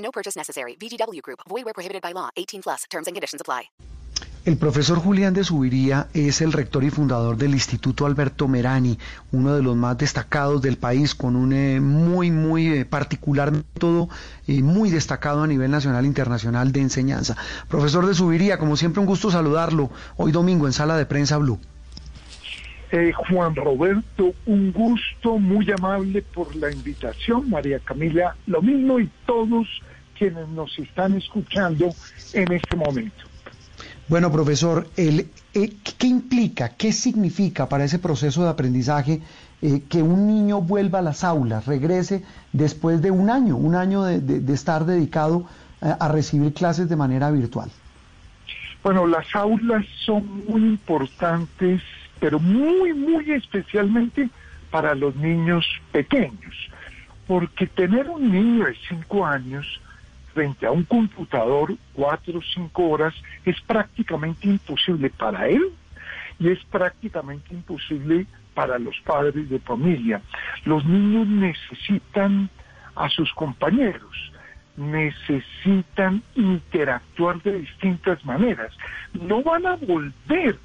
No purchase necessary. VGW Group. Void where prohibited by law. 18 plus. Terms and conditions apply. El profesor Julián de Subiría es el rector y fundador del Instituto Alberto Merani, uno de los más destacados del país, con un eh, muy, muy eh, particular método y muy destacado a nivel nacional e internacional de enseñanza. Profesor de Subiría, como siempre, un gusto saludarlo hoy domingo en Sala de Prensa Blue. Eh, Juan Roberto, un gusto muy amable por la invitación. María Camila, lo mismo y todos quienes nos están escuchando en este momento. Bueno, profesor, el, eh, ¿qué implica, qué significa para ese proceso de aprendizaje eh, que un niño vuelva a las aulas, regrese después de un año, un año de, de- de estar dedicado eh, a recibir clases de manera virtual? Bueno, las aulas son muy importantes, pero muy, muy especialmente para los niños pequeños, porque tener un niño de cinco años frente a un computador cuatro o cinco horas es prácticamente imposible para él y es prácticamente imposible para los padres de familia. Los niños necesitan a sus compañeros, necesitan interactuar de distintas maneras. No van a volver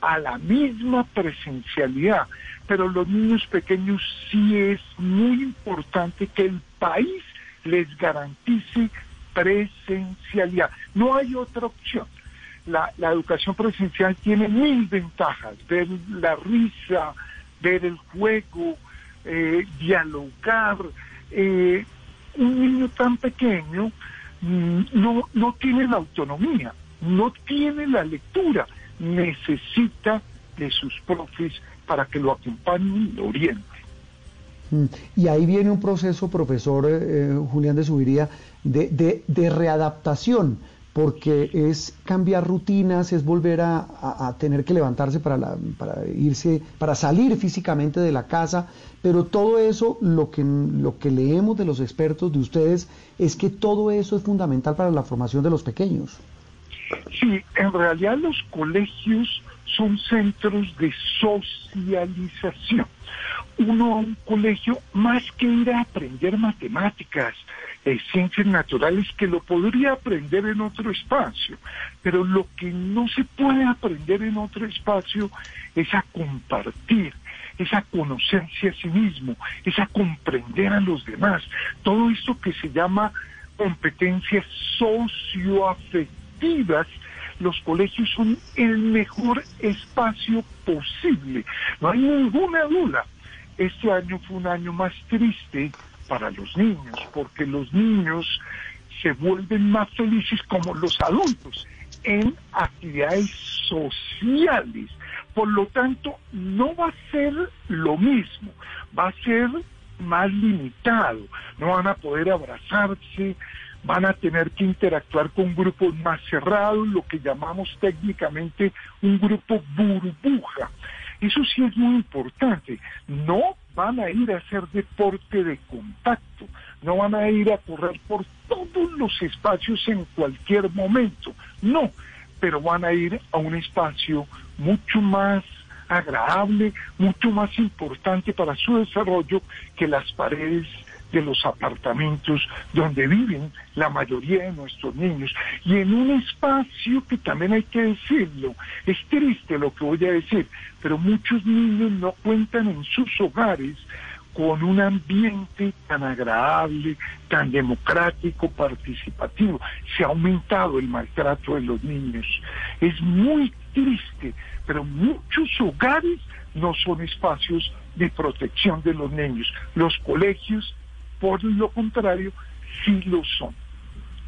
a la misma presencialidad, pero los niños pequeños sí es muy importante que el país les garantice presencialidad. No hay otra opción. La, la educación presencial tiene mil ventajas, ver la risa, ver el juego, eh, dialogar. eh, un niño tan pequeño mm, no, no tiene la autonomía, no tiene la lectura, necesita de sus profes para que lo acompañen y lo orienten. Mm, Y ahí viene un proceso, profesor eh, eh, Julián de Subiría, de, de- de readaptación, porque es cambiar rutinas, es volver a, a- a tener que levantarse para, la- para irse, para salir físicamente de la casa, pero todo eso, lo que, lo que leemos de los expertos, de ustedes, es que todo eso es fundamental para la formación de los pequeños. Sí, en realidad los colegios son centros de socialización. Uno a un colegio, más que ir a aprender matemáticas, eh, ciencias naturales, que lo podría aprender en otro espacio, pero lo que no se puede aprender en otro espacio es a compartir, es a conocerse a sí mismo, es a comprender a los demás. Todo esto que se llama competencias los colegios son el mejor espacio posible. No hay ninguna duda. Este año fue un año más triste para los niños, porque los niños se vuelven más felices como los adultos en actividades sociales. Por lo tanto, no va a ser lo mismo, va a ser más limitado, no van a poder abrazarse, van a tener que interactuar con grupos más cerrados, lo que llamamos técnicamente un grupo burbuja. Eso sí es muy importante. No van a ir a hacer deporte de contacto, no van a ir a correr por todos los espacios en cualquier momento, no, pero van a ir a un espacio mucho más agradable, mucho más importante para su desarrollo que las paredes de los apartamentos donde viven la mayoría de nuestros niños. Y en un espacio que también hay que decirlo, es triste lo que voy a decir, pero muchos niños no cuentan en sus hogares con un ambiente tan agradable, tan democrático, participativo. Se ha aumentado el maltrato de los niños. Es muy triste, pero muchos hogares no son espacios de protección de los niños. Los colegios, por lo contrario, sí lo son.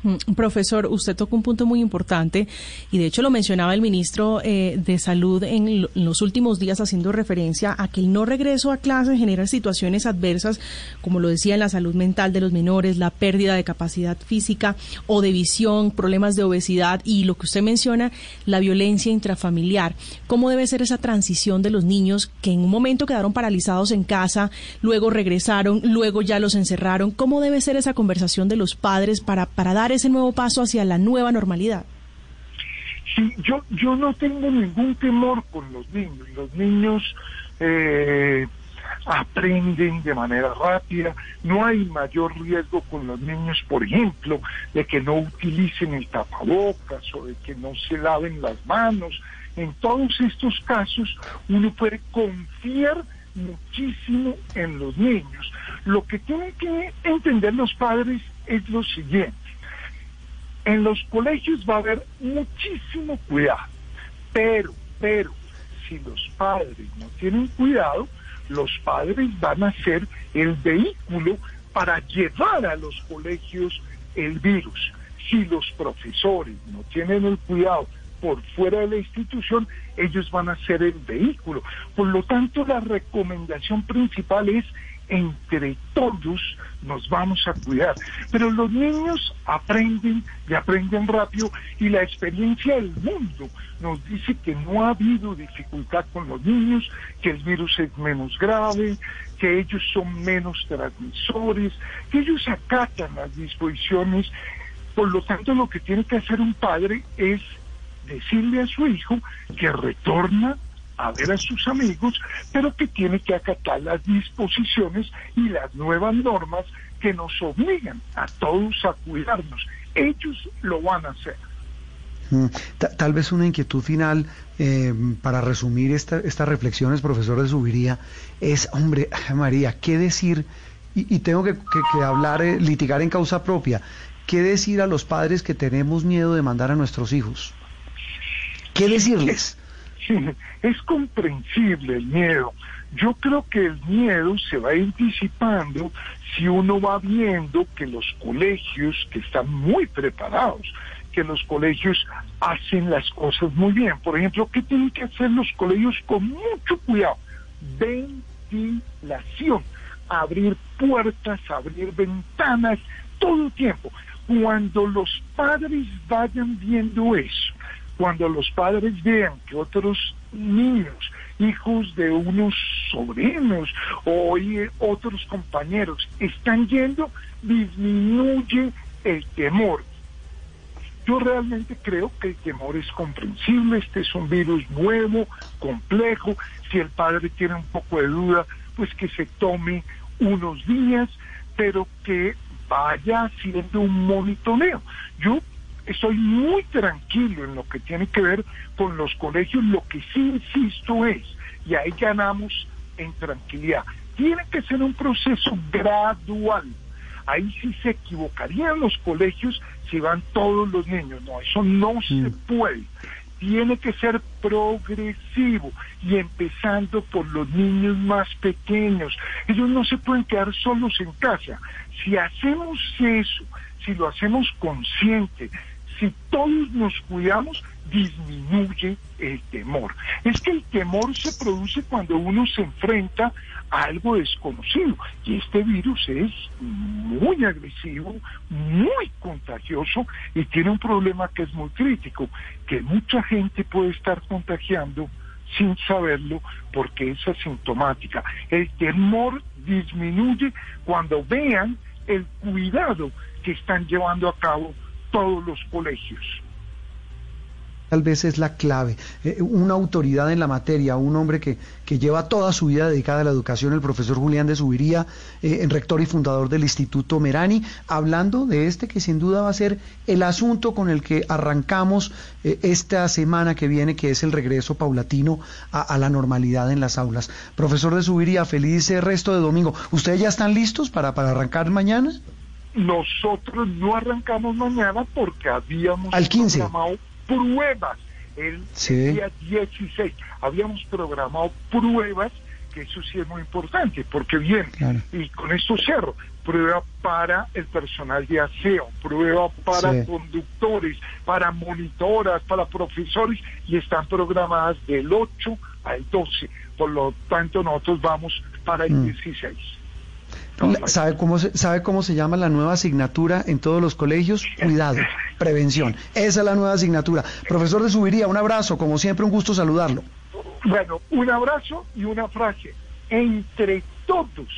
Mm, profesor, usted tocó un punto muy importante y de hecho lo mencionaba el ministro eh, de Salud en, los últimos días haciendo referencia a que el no regreso a clase genera situaciones adversas, como lo decía en la salud mental de los menores, la pérdida de capacidad física o de visión, problemas de obesidad y lo que usted menciona, la violencia intrafamiliar. ¿Cómo debe ser esa transición de los niños que en un momento quedaron paralizados en casa, luego regresaron, luego ya los encerraron? ¿Cómo debe ser esa conversación de los padres para, para dar ese nuevo paso hacia la nueva normalidad? Sí, yo, yo no tengo ningún temor con los niños. Los niños eh, aprenden de manera rápida. No hay mayor riesgo con los niños, por ejemplo, de que no utilicen el tapabocas o de que no se laven las manos. En todos estos casos uno puede confiar muchísimo en los niños. Lo que tienen que entender los padres es lo siguiente. En los colegios va a haber muchísimo cuidado, pero, pero, si los padres no tienen cuidado, los padres van a ser el vehículo para llevar a los colegios el virus. Si los profesores no tienen el cuidado por fuera de la institución, ellos van a ser el vehículo. Por lo tanto, la recomendación principal es entre todos nos vamos a cuidar. Pero los niños aprenden y aprenden rápido y la experiencia del mundo nos dice que no ha habido dificultad con los niños, que el virus es menos grave, que ellos son menos transmisores, que ellos acatan las disposiciones. Por lo tanto, lo que tiene que hacer un padre es decirle a su hijo que retorna a ver a sus amigos, pero que tiene que acatar las disposiciones y las nuevas normas que nos obligan a todos a cuidarnos. Ellos lo van a hacer. Mm, tal vez una inquietud final eh, para resumir estas reflexiones, profesor de Subiría, es, hombre, María, ¿qué decir? Y, tengo que, hablar, eh, litigar en causa propia. ¿Qué decir a los padres que tenemos miedo de mandar a nuestros hijos? ¿Qué decirles? Es comprensible el miedo. Yo creo que el miedo se va a ir disipando si uno va viendo que los colegios, que están muy preparados, que los colegios hacen las cosas muy bien. Por ejemplo, ¿qué tienen que hacer los colegios con mucho cuidado? Ventilación, abrir puertas, abrir ventanas, todo el tiempo. Cuando los padres vayan viendo eso, cuando los padres vean que otros niños, hijos de unos sobrinos o otros compañeros están yendo, disminuye el temor. Yo realmente creo que el temor es comprensible, este es un virus nuevo, complejo, si el padre tiene un poco de duda, pues que se tome unos días, pero que vaya haciendo un monitoreo. Yo estoy muy tranquilo en lo que tiene que ver con los colegios. Lo que sí insisto es, y ahí ganamos en tranquilidad, tiene que ser un proceso gradual. Ahí sí se equivocarían los colegios si van todos los niños. No, eso no se mm. puede. Tiene que ser progresivo y empezando por los niños más pequeños. Ellos no se pueden quedar solos en casa. Si hacemos eso, si lo hacemos consciente, si todos nos cuidamos, disminuye el temor. Es que el temor se produce cuando uno se enfrenta a algo desconocido y este virus es muy agresivo, muy contagioso y tiene un problema que es muy crítico, que mucha gente puede estar contagiando sin saberlo porque es asintomática. El temor disminuye cuando vean el cuidado que están llevando a cabo todos los colegios. Tal vez es la clave. Eh, una autoridad en la materia, un hombre que, que, lleva toda su vida dedicada a la educación, el profesor Julián de Subiría, eh, rector y fundador del Instituto Merani, hablando de este que sin duda va a ser el asunto con el que arrancamos eh, esta semana que viene, que es el regreso paulatino a, a, la normalidad en las aulas. Profesor de Subiría, feliz resto de domingo. ¿Ustedes ya están listos para, para arrancar mañana? Nosotros no arrancamos mañana porque habíamos programado pruebas el día 16. Habíamos programado pruebas que eso sí es muy importante, porque bien, Claro. y con esto cierro, prueba para el personal de aseo, prueba para Sí. conductores, para monitoras, para profesores, y están programadas del 8 al 12. Por lo tanto, nosotros vamos para el Mm. 16. ¿Sabe cómo, se, ¿Sabe cómo se llama la nueva asignatura en todos los colegios? Cuidado, prevención. Esa es la nueva asignatura. Profesor de Subiría, un abrazo, como siempre, un gusto saludarlo. Bueno, un abrazo y una frase. Entre todos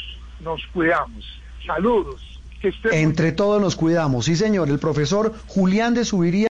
nos cuidamos. Saludos. Que Entre todos nos cuidamos. Sí, señor, el profesor Julián de Subiría.